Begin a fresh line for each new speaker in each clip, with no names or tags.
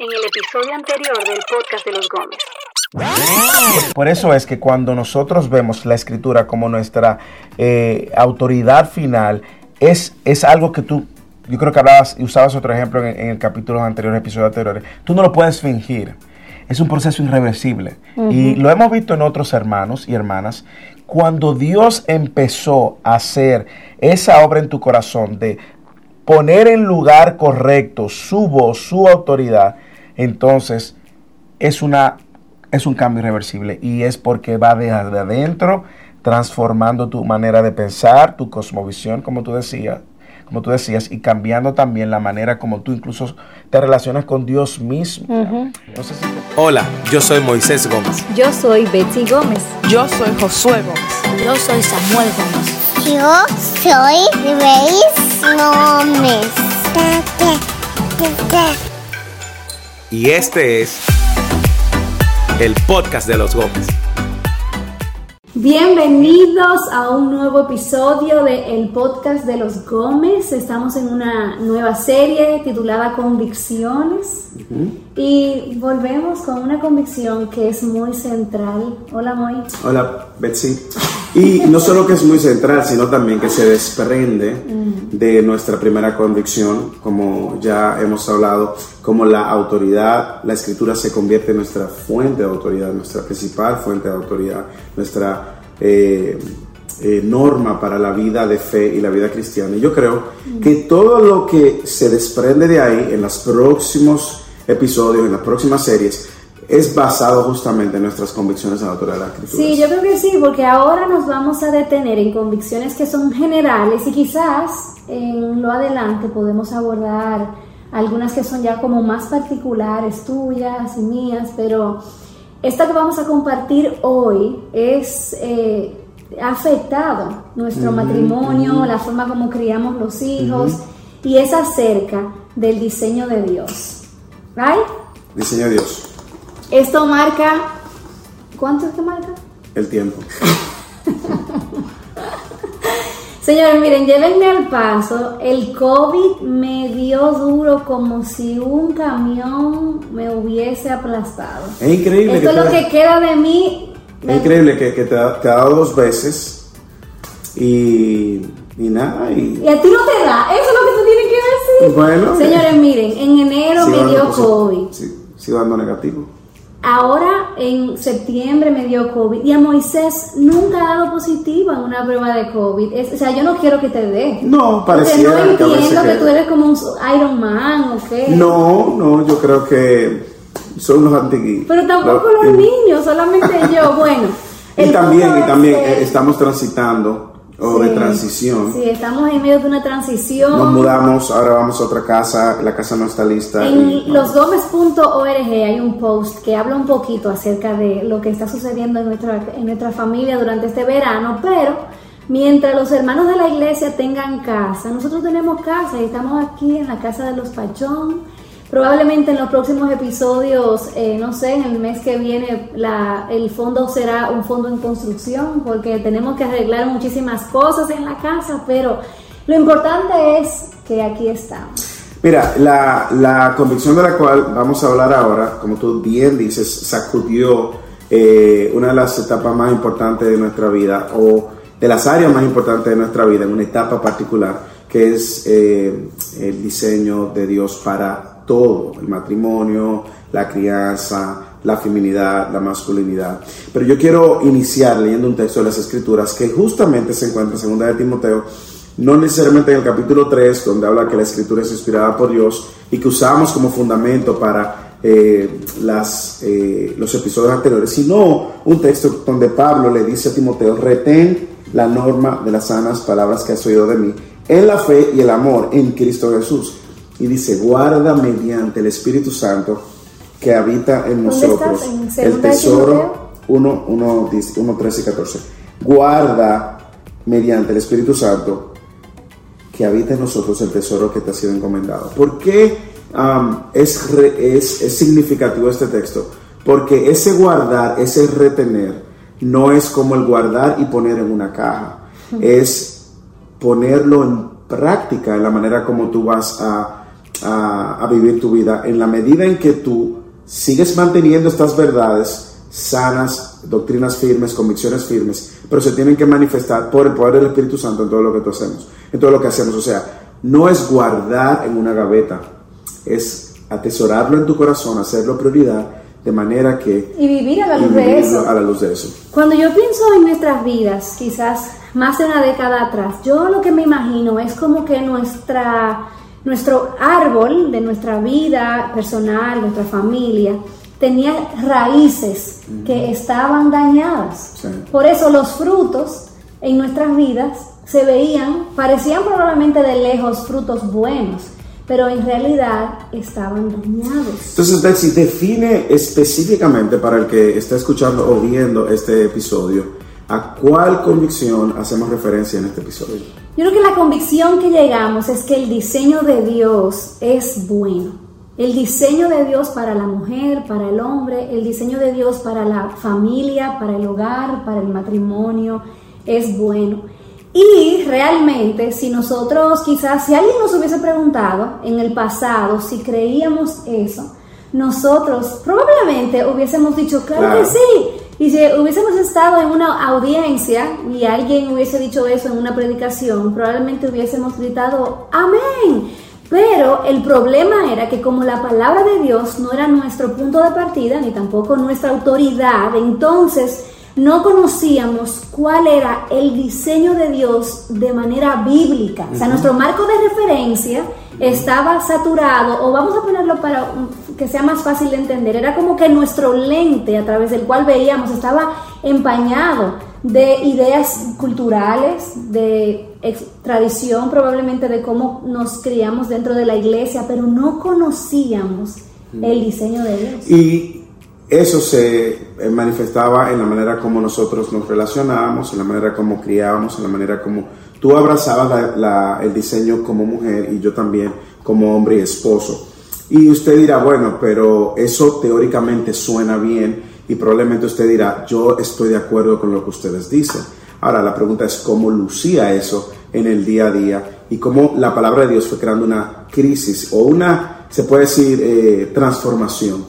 en el episodio anterior del podcast de los Gómez.
Por eso es que cuando nosotros vemos la escritura como nuestra eh, autoridad final, es, es algo que tú, yo creo que hablabas y usabas otro ejemplo en, en el capítulo anterior, episodios anteriores, tú no lo puedes fingir. Es un proceso irreversible. Y lo hemos visto en otros hermanos y hermanas. Cuando Dios empezó a hacer esa obra en tu corazón de poner en lugar correcto su voz, su autoridad, entonces es, una, es un cambio irreversible y es porque va de adentro transformando tu manera de pensar, tu cosmovisión, como tú decías, como tú decías, y cambiando también la manera como tú incluso te relacionas con Dios mismo.
Hola, yo soy Moisés Gómez.
Yo soy Betsy Gómez.
Yo soy Josué Gómez.
Yo soy Samuel Gómez.
Yo soy Grace Gómez.
Y este es el podcast de los Gómez.
Bienvenidos a un nuevo episodio de el podcast de los Gómez. Estamos en una nueva serie titulada Convicciones y volvemos con una convicción que es muy central. Hola, Moy.
Hola, Betsy. Y no solo que es muy central, sino también que se desprende de nuestra primera convicción, como ya hemos hablado, como la autoridad, la escritura se convierte en nuestra fuente de autoridad, nuestra principal fuente de autoridad, nuestra eh, eh, norma para la vida de fe y la vida cristiana. Y yo creo que todo lo que se desprende de ahí en los próximos episodios, en las próximas series, es basado justamente en nuestras convicciones a la autoridad de la escritura.
Sí, yo creo que sí, porque ahora nos vamos a detener en convicciones que son generales y quizás en lo adelante podemos abordar algunas que son ya como más particulares, tuyas y mías, pero esta que vamos a compartir hoy es... Eh, ha afectado nuestro matrimonio, la forma como criamos los hijos y es acerca del diseño de Dios. ¿Right?
Diseño de Dios,
Esto marca. ¿Cuánto es que marca?
el tiempo.
Señores, miren, llévenme al paso. El COVID me dio duro como si un camión me hubiese aplastado.
Es increíble
Esto es lo que queda de mí.
Es increíble que, que te, ha, te ha dado dos veces y, y nada. Y,
Y a ti no te da. Eso es lo que tú tienes que decir.
Bueno,
Señores, miren, en enero me dio COVID.
sí, sigo dando negativo.
Ahora en septiembre me dio COVID y a Moisés nunca ha dado positivo en una prueba de COVID. Es- o sea, yo no quiero que te dé.
No,
Porque
pareciera
no
que a
entiendo
veces
que,
que-
tú eres como un Iron Man o qué.
No, no, yo creo que son unos antiguos.
Pero tampoco los niños, solamente yo. Bueno.
Y también, y también
es
eh, estamos transitando o de
Sí,
transición.
Sí, estamos en medio de una transición.
Nos mudamos, ahora vamos a otra casa, la casa no está lista.
En losgomez.org hay un post que habla un poquito acerca de lo que está sucediendo en nuestra, en nuestra familia durante este verano, pero mientras los hermanos de la iglesia tengan casa, nosotros tenemos casa y estamos aquí en la casa de los Pachón. Probablemente en los próximos episodios, eh, no sé, en el mes que viene el fondo será un fondo en construcción porque tenemos que arreglar muchísimas cosas en la casa, pero lo importante es que aquí estamos.
Mira, la, la convicción de la cual vamos a hablar ahora, como tú bien dices, sacudió eh, una de las etapas más importantes de nuestra vida o de las áreas más importantes de nuestra vida, en una etapa particular, que es eh, el diseño de Dios para todo, el matrimonio, la crianza, la feminidad, la masculinidad. Pero yo quiero iniciar leyendo un texto de las Escrituras que justamente se encuentra en 2 de Timoteo, no necesariamente en el capítulo 3, donde habla que la escritura es inspirada por Dios y que usamos como fundamento para eh, las, eh, los episodios anteriores, sino un texto donde Pablo le dice a Timoteo, retén la norma de las sanas palabras que has oído de mí, en la fe y el amor en Cristo Jesús. Y dice, guarda mediante el Espíritu Santo que habita en
¿Dónde
nosotros?
¿En
el tesoro
Timoteo?
1, 1, 1, 13 y 14. Guarda mediante el Espíritu Santo que habita en nosotros el tesoro que te ha sido encomendado. ¿Por qué um, es, re- es, es significativo este texto? Porque ese guardar, ese retener, no es como el guardar y poner en una caja. Es ponerlo en práctica en la manera como tú vas a a, a vivir tu vida en la medida en que tú sigues manteniendo estas verdades sanas, doctrinas firmes, convicciones firmes, pero se tienen que manifestar por el poder del Espíritu Santo en todo lo que tú hacemos, en todo lo que hacemos. O sea, no es guardar en una gaveta, es atesorarlo en tu corazón, hacerlo prioridad, de manera que...
Y vivir a la luz de eso.
A la luz de eso.
Cuando yo pienso en nuestras vidas, quizás más de una década atrás, yo lo que me imagino es como que nuestra, nuestro árbol de nuestra vida personal, nuestra familia, tenía raíces que estaban dañadas.
Sí.
Por eso los frutos en nuestras vidas se veían, parecían probablemente de lejos frutos buenos, pero en realidad estaban dañados.
Entonces, Betsy, define específicamente para el que está escuchando o viendo este episodio, a cuál convicción hacemos referencia en este episodio.
Yo creo que la convicción que llegamos es que el diseño de Dios es bueno. El diseño de Dios para la mujer, para el hombre, el diseño de Dios para la familia, para el hogar, para el matrimonio, es bueno. Y realmente, si nosotros quizás, si alguien nos hubiese preguntado en el pasado si creíamos eso, nosotros probablemente hubiésemos dicho, claro,
Claro.
que sí. Y si hubiésemos estado en una audiencia y alguien hubiese dicho eso en una predicación, probablemente hubiésemos gritado, amén. Pero el problema era que como la palabra de Dios no era nuestro punto de partida, ni tampoco nuestra autoridad, entonces no conocíamos cuál era el diseño de Dios de manera bíblica. O sea, nuestro marco de referencia estaba saturado, o vamos a ponerlo para que sea más fácil de entender, era como que nuestro lente a través del cual veíamos estaba empañado de ideas culturales, de tradición probablemente de cómo nos criamos dentro de la iglesia, pero no conocíamos el diseño de Dios.
Y eso se eh, manifestaba en la manera como nosotros nos relacionábamos, en la manera como criábamos, en la manera como tú abrazabas la- la- el diseño como mujer y yo también como hombre y esposo. Y usted dirá, bueno, pero eso teóricamente suena bien y probablemente usted dirá, yo estoy de acuerdo con lo que ustedes dicen. Ahora, la pregunta es cómo lucía eso en el día a día y cómo la palabra de Dios fue creando una crisis o una, se puede decir, eh, transformación.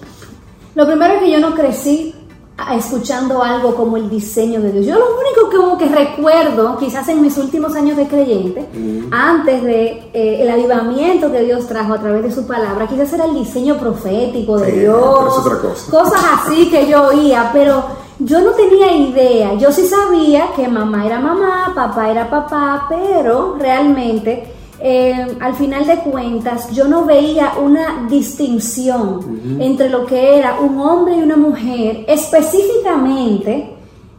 Lo primero es que yo no crecí escuchando algo como el diseño de Dios. Yo lo único que, como que recuerdo, quizás en mis últimos años de creyente, antes de eh, el avivamiento que Dios trajo a través de su palabra, quizás era el diseño profético de
Sí,
Dios,
otra cosa.
cosas así que yo oía, pero yo no tenía idea. Yo sí sabía que mamá era mamá, papá era papá, pero realmente eh, al final de cuentas yo no veía una distinción entre lo que era un hombre y una mujer específicamente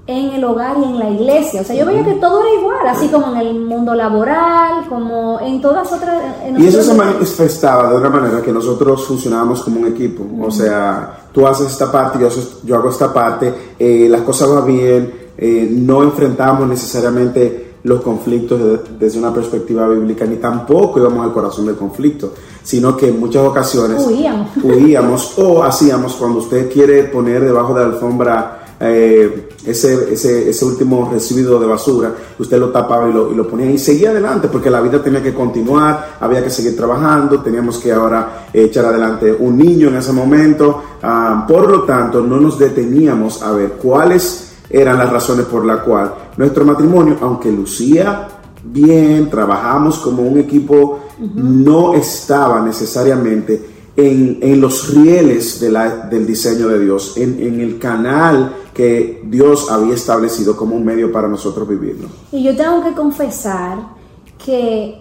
en el hogar y en la iglesia. O sea, yo veía que todo era igual, así como en el mundo laboral, como en todas otras... en
Y eso se manifestaba de una manera que nosotros funcionábamos como un equipo. O sea, tú haces esta parte, yo, yo hago esta parte, eh, las cosas van bien, eh, no enfrentamos necesariamente los conflictos de- desde una perspectiva bíblica, ni tampoco íbamos al corazón del conflicto, sino que en muchas ocasiones
Huíamos.
huíamos o hacíamos cuando usted quiere poner debajo de la alfombra eh, ese, ese, ese último residuo de basura, usted lo tapaba y lo, y lo ponía y seguía adelante porque la vida tenía que continuar, había que seguir trabajando, teníamos que ahora echar adelante un niño en ese momento, Ah, por lo tanto no nos deteníamos a ver cuáles eran las razones por la cual nuestro matrimonio, aunque lucía bien, trabajamos como un equipo, no estaba necesariamente en, en los rieles de la- del diseño de Dios, en, en el canal que Dios había establecido como un medio para nosotros vivirlo.
Y yo tengo que confesar que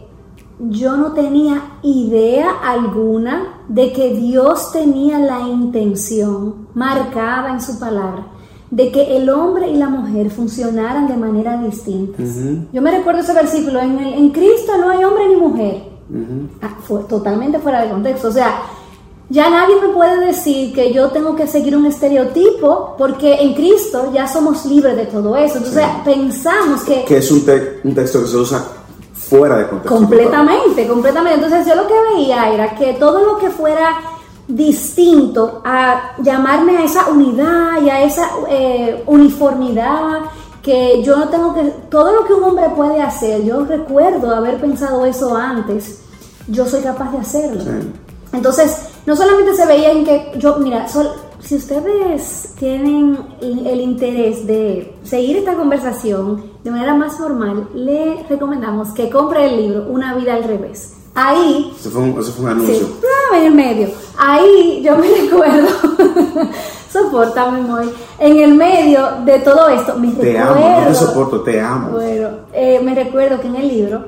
yo no tenía idea alguna de que Dios tenía la intención marcada en su palabra de que el hombre y la mujer funcionaran de manera distintas. Yo me recuerdo ese versículo, en, el- en Cristo no hay hombre ni mujer. Ah, fue totalmente fuera de contexto. O sea, ya nadie me puede decir que yo tengo que seguir un estereotipo porque en Cristo ya somos libres de todo eso. Entonces pensamos que...
Que es un, te- un texto que se usa fuera de contexto.
Completamente, completamente. Entonces yo lo que veía era que todo lo que fuera distinto a llamarme a esa unidad y a esa eh, uniformidad que yo no tengo que todo lo que un hombre puede hacer yo recuerdo haber pensado eso antes yo soy capaz de hacerlo
Sí.
Entonces, no solamente se veía en que yo, mira, sol- si ustedes tienen el el interés de seguir esta conversación de manera más formal, le recomendamos que compre el libro Una vida al revés. Ahí
Eso fue un, eso fue un anuncio.
Sí, en el medio. Ahí yo me recuerdo, soportame, Moy, en el medio de todo esto, me
Te
recuerdo.
amo, no te soporto, te amo.
Bueno, eh, me recuerdo que en el libro,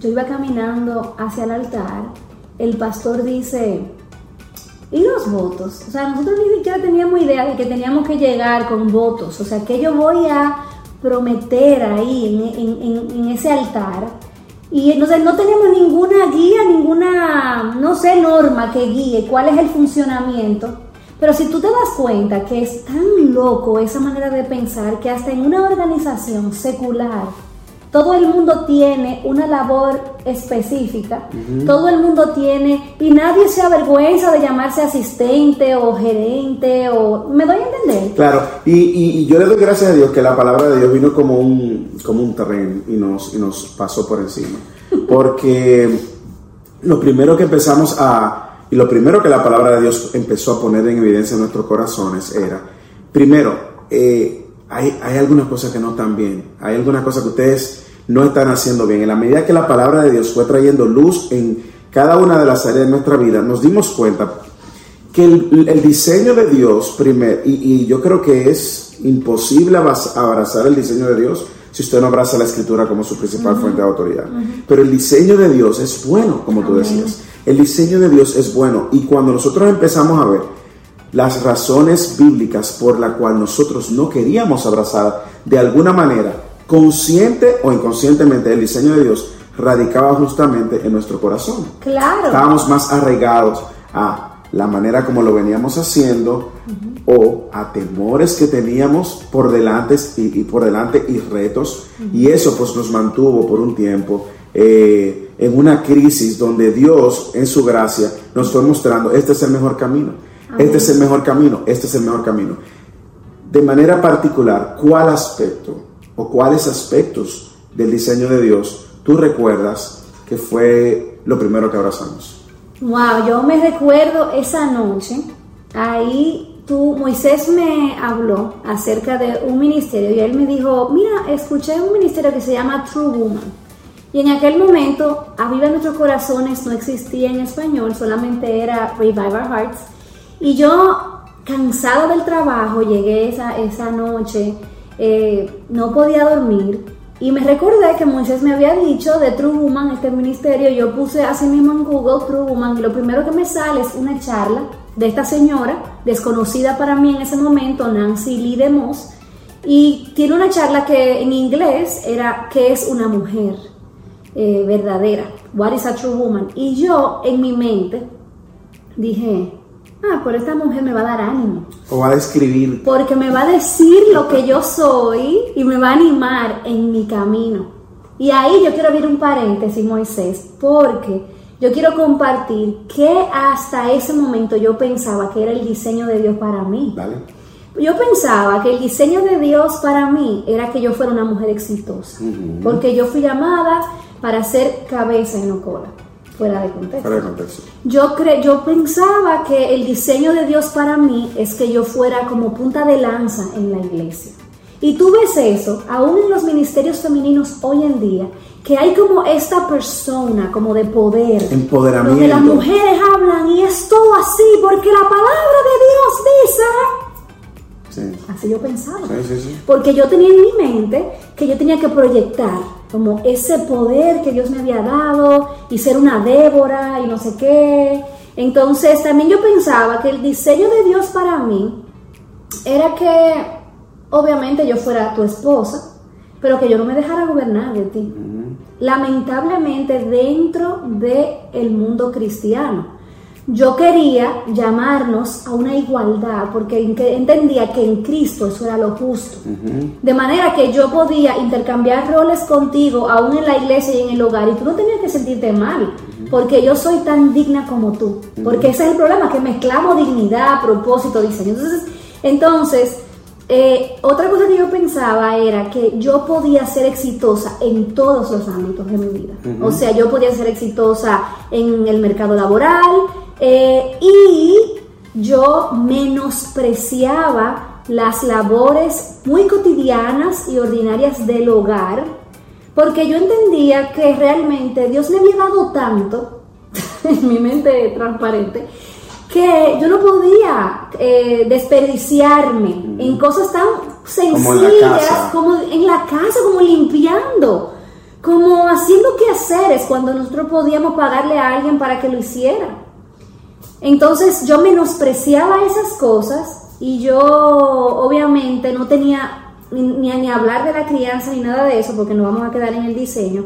yo iba caminando hacia el altar, el pastor dice, ¿y los votos? O sea, nosotros ni siquiera teníamos idea de que teníamos que llegar con votos, o sea, que yo voy a prometer ahí en, en- en- en ese altar. Y entonces no tenemos ninguna guía, ninguna, no sé, norma que guíe cuál es el funcionamiento. Pero si tú te das cuenta que es tan loco esa manera de pensar que hasta en una organización secular todo el mundo tiene una labor específica, todo el mundo tiene, y nadie se avergüenza de llamarse asistente o gerente o... ¿Me doy a entender?
Claro, y, y- y yo le doy gracias a Dios que la palabra de Dios vino como un, como un terreno y nos, y nos pasó por encima. Porque lo primero que empezamos a, y lo primero que la palabra de Dios empezó a poner en evidencia en nuestros corazones era, primero, eh, hay, hay algunas cosas que no están bien, hay algunas cosas que ustedes no están haciendo bien. En la medida que la palabra de Dios fue trayendo luz en cada una de las áreas de nuestra vida, nos dimos cuenta que el, el diseño de Dios, primero, y, y yo creo que es imposible abrazar el diseño de Dios si usted no abraza la escritura como su principal fuente de autoridad. Pero el diseño de Dios es bueno, como tú decías. El diseño de Dios es bueno. Y cuando nosotros empezamos a ver las razones bíblicas por la cual nosotros no queríamos abrazar de alguna manera, consciente o inconscientemente, el diseño de Dios radicaba justamente en nuestro corazón.
Claro.
estábamos más arraigados a la manera como lo veníamos haciendo o a temores que teníamos por delante y, y por delante y retos. Y eso pues nos mantuvo por un tiempo eh, en una crisis donde Dios en su gracia nos fue mostrando este es el mejor camino este es el mejor camino este es el mejor camino de manera particular cuál aspecto o cuáles aspectos del diseño de Dios tú recuerdas que fue lo primero que abrazamos
Wow, yo me recuerdo esa noche, ahí tú, Moisés me habló acerca de un ministerio y él me dijo, mira, escuché un ministerio que se llama True Woman. Y en aquel momento, Aviva Nuestros Corazones no existía en español, solamente era Revive Our Hearts. Y yo, cansada del trabajo, llegué esa, esa noche, eh, no podía dormir. Y me recordé que Moisés me había dicho de True Woman, este ministerio, yo puse así mismo en Google True Woman y lo primero que me sale es una charla de esta señora, desconocida para mí en ese momento, Nancy Lee DeMoss, y tiene una charla que en inglés era ¿Qué es una mujer eh, verdadera? What is a true woman? Y yo en mi mente dije, ah, pero esta mujer me va a dar ánimo
o va a describir
porque me va a decir lo que yo soy y me va a animar en mi camino. Y ahí yo quiero abrir un paréntesis, Moisés, porque yo quiero compartir que hasta ese momento yo pensaba que era el diseño de Dios para mí.
¿vale?
Yo pensaba que el diseño de Dios para mí era que yo fuera una mujer exitosa, porque yo fui llamada para ser cabeza y no cola, fuera de contexto.
Fuera de contexto.
Yo, cre yo pensaba que el diseño de Dios para mí es que yo fuera como punta de lanza en la iglesia. Y tú ves eso, aún en los ministerios femeninos hoy en día, que hay como esta persona, como de poder.
Empoderamiento.
Donde las mujeres hablan y es todo así, porque la palabra de Dios dice...
Sí.
Así yo pensaba.
Sí, sí.
Porque yo tenía en mi mente que yo tenía que proyectar como ese poder que Dios me había dado y ser una Débora y no sé qué. Entonces también yo pensaba que el diseño de Dios para mí era que obviamente yo fuera tu esposa, pero que yo no me dejara gobernar de ti. Lamentablemente dentro del mundo cristiano. Yo quería llamarnos a una igualdad porque en- que entendía que en Cristo eso era lo justo. De manera que yo podía intercambiar roles contigo aún en la iglesia y en el hogar y tú no tenías que sentirte mal porque yo soy tan digna como tú. Porque ese es el problema, que mezclamos dignidad, propósito, diseño. Entonces, entonces eh, otra cosa que yo pensaba era que yo podía ser exitosa en todos los ámbitos de mi vida. O sea, yo podía ser exitosa en el mercado laboral eh, y yo menospreciaba las labores muy cotidianas y ordinarias del hogar porque yo entendía que realmente Dios me había dado tanto en mi mente transparente que yo no podía eh, desperdiciarme en cosas tan sencillas como en, la casa, como limpiando, como haciendo quehaceres cuando nosotros podíamos pagarle a alguien para que lo hiciera. Entonces yo menospreciaba esas cosas y yo obviamente no tenía ni, ni hablar de la crianza ni nada de eso porque nos vamos a quedar en el diseño.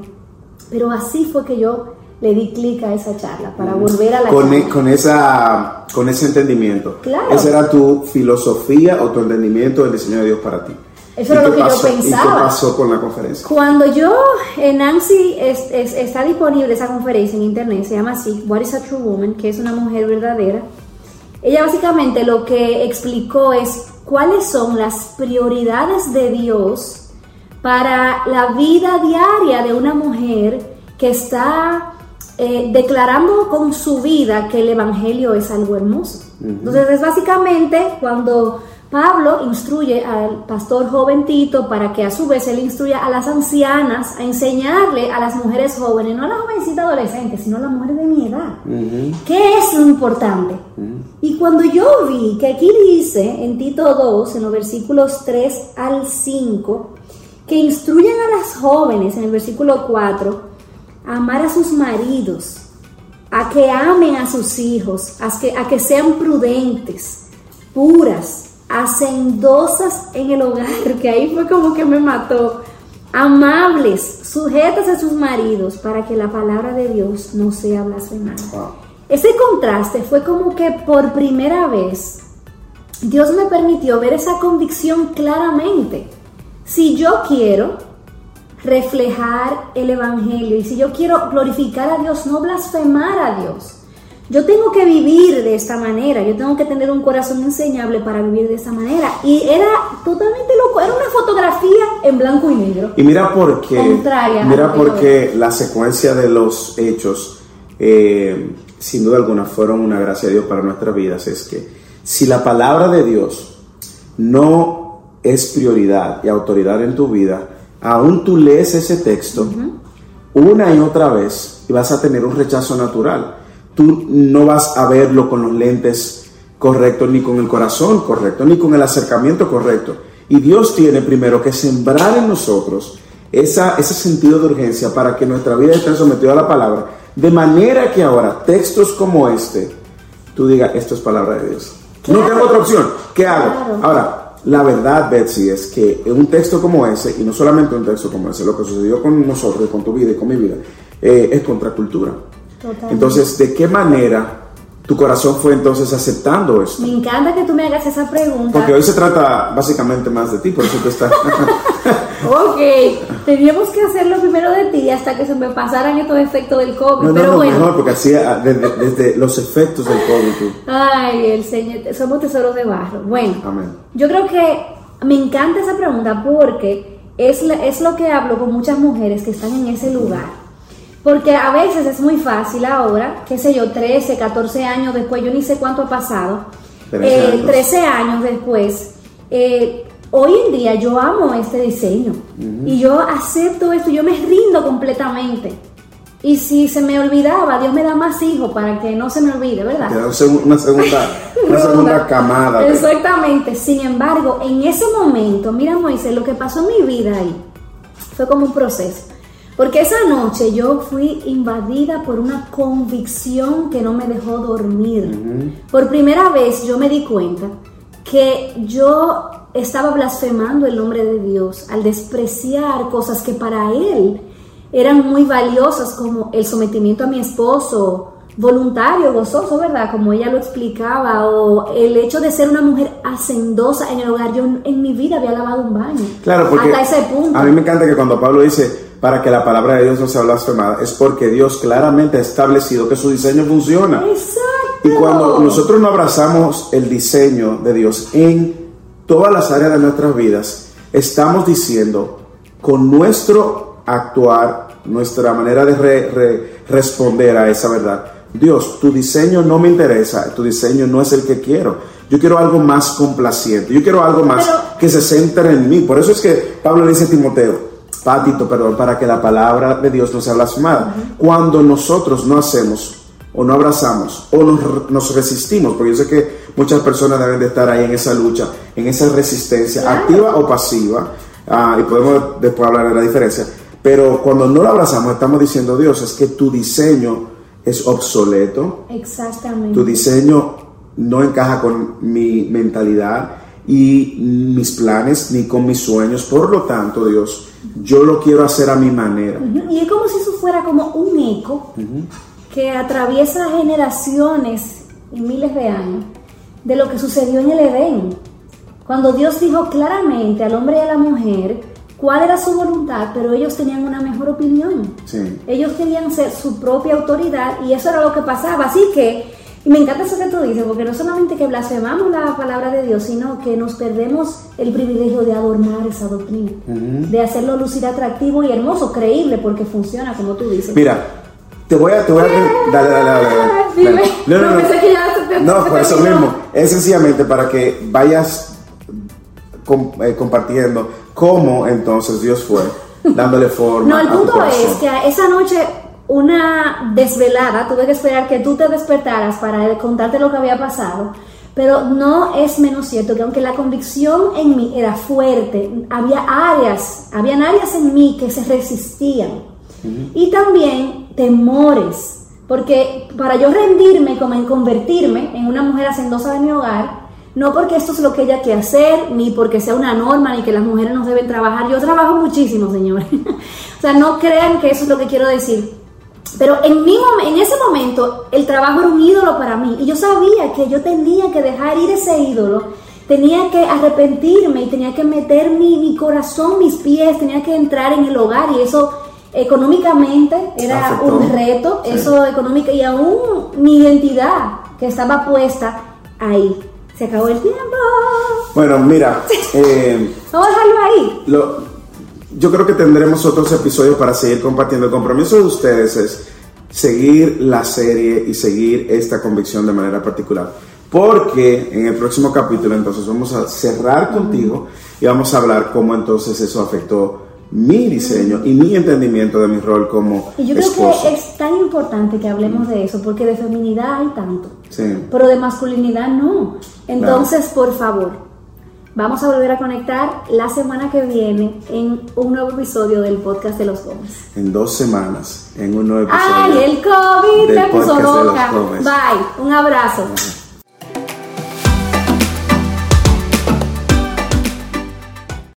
Pero así fue que yo le di clic a esa charla para volver a la
con, e, con esa con ese entendimiento
claro.
esa era tu filosofía o tu entendimiento del diseño de Dios para ti
eso era lo que yo pensaba.
¿Y qué pasó con la conferencia?
Cuando yo, en Nancy, es, está disponible esa conferencia en internet, se llama así, What is a True Woman, que es una mujer verdadera. Ella básicamente lo que explicó es cuáles son las prioridades de Dios para la vida diaria de una mujer que está eh, declarando con su vida que el Evangelio es algo hermoso. Entonces es básicamente cuando Pablo instruye al pastor joventito para que a su vez él instruya a las ancianas a enseñarle a las mujeres jóvenes, no a las jovencitas adolescentes, sino a las mujeres de mi edad. ¿Qué es lo importante? Y cuando yo vi que aquí dice en Tito 2, en los versículos 3 al 5, que instruyan a las jóvenes en el versículo 4, amar a sus maridos, a que amen a sus hijos, a que, a que sean prudentes, puras, hacendosas en el hogar, que ahí fue como que me mató, amables, sujetas a sus maridos, para que la palabra de Dios no sea blasfemada. Ese contraste fue como que por primera vez Dios me permitió ver esa convicción claramente. Si yo quiero, reflejar el Evangelio. Y si yo quiero glorificar a Dios, no blasfemar a Dios. Yo tengo que vivir de esta manera, yo tengo que tener un corazón enseñable para vivir de esta manera. Y era totalmente loco, era una fotografía en blanco y negro.
Y mira por qué, mira porque la secuencia de los hechos, eh, sin duda alguna, fueron una gracia de Dios para nuestras vidas. Es que si la palabra de Dios no es prioridad y autoridad en tu vida, aún tú lees ese texto una y otra vez y vas a tener un rechazo natural. Tú no vas a verlo con los lentes correctos, ni con el corazón correcto, ni con el acercamiento correcto. Y Dios tiene primero que sembrar en nosotros esa, ese sentido de urgencia para que nuestra vida esté sometida a la palabra. De manera que ahora textos como este, tú digas, esto es palabra de Dios. No tengo otra opción. ¿Qué hago? Ahora, la verdad, Betsy, es que un texto como ese, y no solamente un texto como ese, lo que sucedió con nosotros, con tu vida y con mi vida, eh, es contracultura. Entonces, ¿de qué manera tu corazón fue entonces aceptando esto?
Me encanta que tú me hagas esa pregunta.
Porque hoy se trata básicamente más de ti, por eso tú estás...
ok, teníamos que hacerlo primero de ti hasta que se me pasaran estos efectos del COVID.
No,
pero
no,
bueno.
mejor, porque así ah, desde, desde, los efectos del COVID. Tú.
Ay, el Señor, somos tesoros de barro. Bueno,
Amén.
yo creo que me encanta esa pregunta porque es, es lo que hablo con muchas mujeres que están en ese lugar. Porque a veces es muy fácil ahora, qué sé yo, 13, 14 años después, yo ni sé cuánto ha pasado,
13
eh,
años.
13 años después, eh, hoy en día yo amo este diseño y yo acepto esto, yo me rindo completamente. Y si se me olvidaba, Dios me da más hijos para que no se me olvide, ¿verdad?
Una segunda, una segunda camada. de-
Exactamente. Sin embargo, en ese momento, mira Moisés, lo que pasó en mi vida ahí fue como un proceso. Porque esa noche yo fui invadida por una convicción que no me dejó dormir. Por primera vez yo me di cuenta que yo estaba blasfemando el nombre de Dios al despreciar cosas que para Él eran muy valiosas como el sometimiento a mi esposo, voluntario, gozoso, ¿verdad? Como ella lo explicaba, o el hecho de ser una mujer hacendosa en el hogar. Yo en mi vida había lavado un baño.
Claro, porque
Hasta ese punto.
a mí me encanta que cuando Pablo dice para que la palabra de Dios no sea blasfemada, es porque Dios claramente ha establecido que su diseño funciona.
Exacto.
Y cuando nosotros no abrazamos el diseño de Dios en todas las áreas de nuestras vidas, estamos diciendo con nuestro actuar, nuestra manera de re- re- responder a esa verdad, Dios, tu diseño no me interesa, tu diseño no es el que quiero. Yo quiero algo más complaciente, yo quiero algo más
Pero-
que se centre en mí. Por eso es que Pablo le dice a Timoteo, Patito, perdón, para que la palabra de Dios no sea blasfemada. Cuando nosotros no hacemos o no abrazamos o nos, nos resistimos, porque yo sé que muchas personas deben de estar ahí en esa lucha, en esa resistencia,
Claro.
activa o pasiva, ah, y podemos después hablar de la diferencia, pero cuando no lo abrazamos estamos diciendo, Dios, es que tu diseño es obsoleto,
Exactamente.
tu diseño no encaja con mi mentalidad y mis planes ni con mis sueños. Por lo tanto, Dios, yo lo quiero hacer a mi manera.
Y es como si eso fuera como un eco que atraviesa generaciones y miles de años de lo que sucedió en el Edén. Cuando Dios dijo claramente al hombre y a la mujer cuál era su voluntad, pero ellos tenían una mejor opinión.
Sí.
Ellos querían ser su propia autoridad y eso era lo que pasaba. Así que, y me encanta eso que tú dices, porque no solamente que blasfemamos la palabra de Dios, sino que nos perdemos el privilegio de adornar esa doctrina, de hacerlo lucir atractivo y hermoso, creíble, porque funciona, como tú dices.
Mira, te voy a... Te voy a dale, dale, dale. No, no,
No,
no.
pensé que ya te-
No, por eso mismo. Es sencillamente para que vayas com- eh, compartiendo cómo entonces Dios fue dándole forma
No, el
a tu
punto es que esa noche, una desvelada, tuve que esperar que tú te despertaras para contarte lo que había pasado. Pero no es menos cierto que aunque la convicción en mí era fuerte, había áreas, habían áreas en mí que se resistían. Y también temores, porque para yo rendirme como en convertirme en una mujer hacendosa de mi hogar, no porque esto es lo que ella quiere hacer, ni porque sea una norma, ni que las mujeres no deben trabajar. Yo trabajo muchísimo, señores. o sea, no crean que eso es lo que quiero decir. Pero en, mi mom- en ese momento el trabajo era un ídolo para mí y yo sabía que yo tenía que dejar ir ese ídolo, tenía que arrepentirme y tenía que meter mi, mi corazón, mis pies, tenía que entrar en el hogar y eso económicamente era
Afectó.
un reto,
Sí.
eso económica y aún mi identidad que estaba puesta ahí. Se acabó el tiempo.
Bueno, mira, eh,
Vamos a dejarlo ahí.
lo- yo creo que tendremos otros episodios para seguir compartiendo. El compromiso de ustedes es seguir la serie y seguir esta convicción de manera particular. Porque en el próximo capítulo entonces vamos a cerrar contigo y vamos a hablar cómo entonces eso afectó mi diseño y mi entendimiento de mi rol como
Y yo creo
esposo.
que es tan importante que hablemos de eso, porque de feminidad hay tanto,
Sí.
pero de masculinidad no. Entonces, por favor, vamos a volver a conectar la semana que viene en un nuevo episodio del podcast de los Gómez.
En dos semanas, en un nuevo episodio.
¡Ay, el COVID
del
te puso loca! Bye, un abrazo.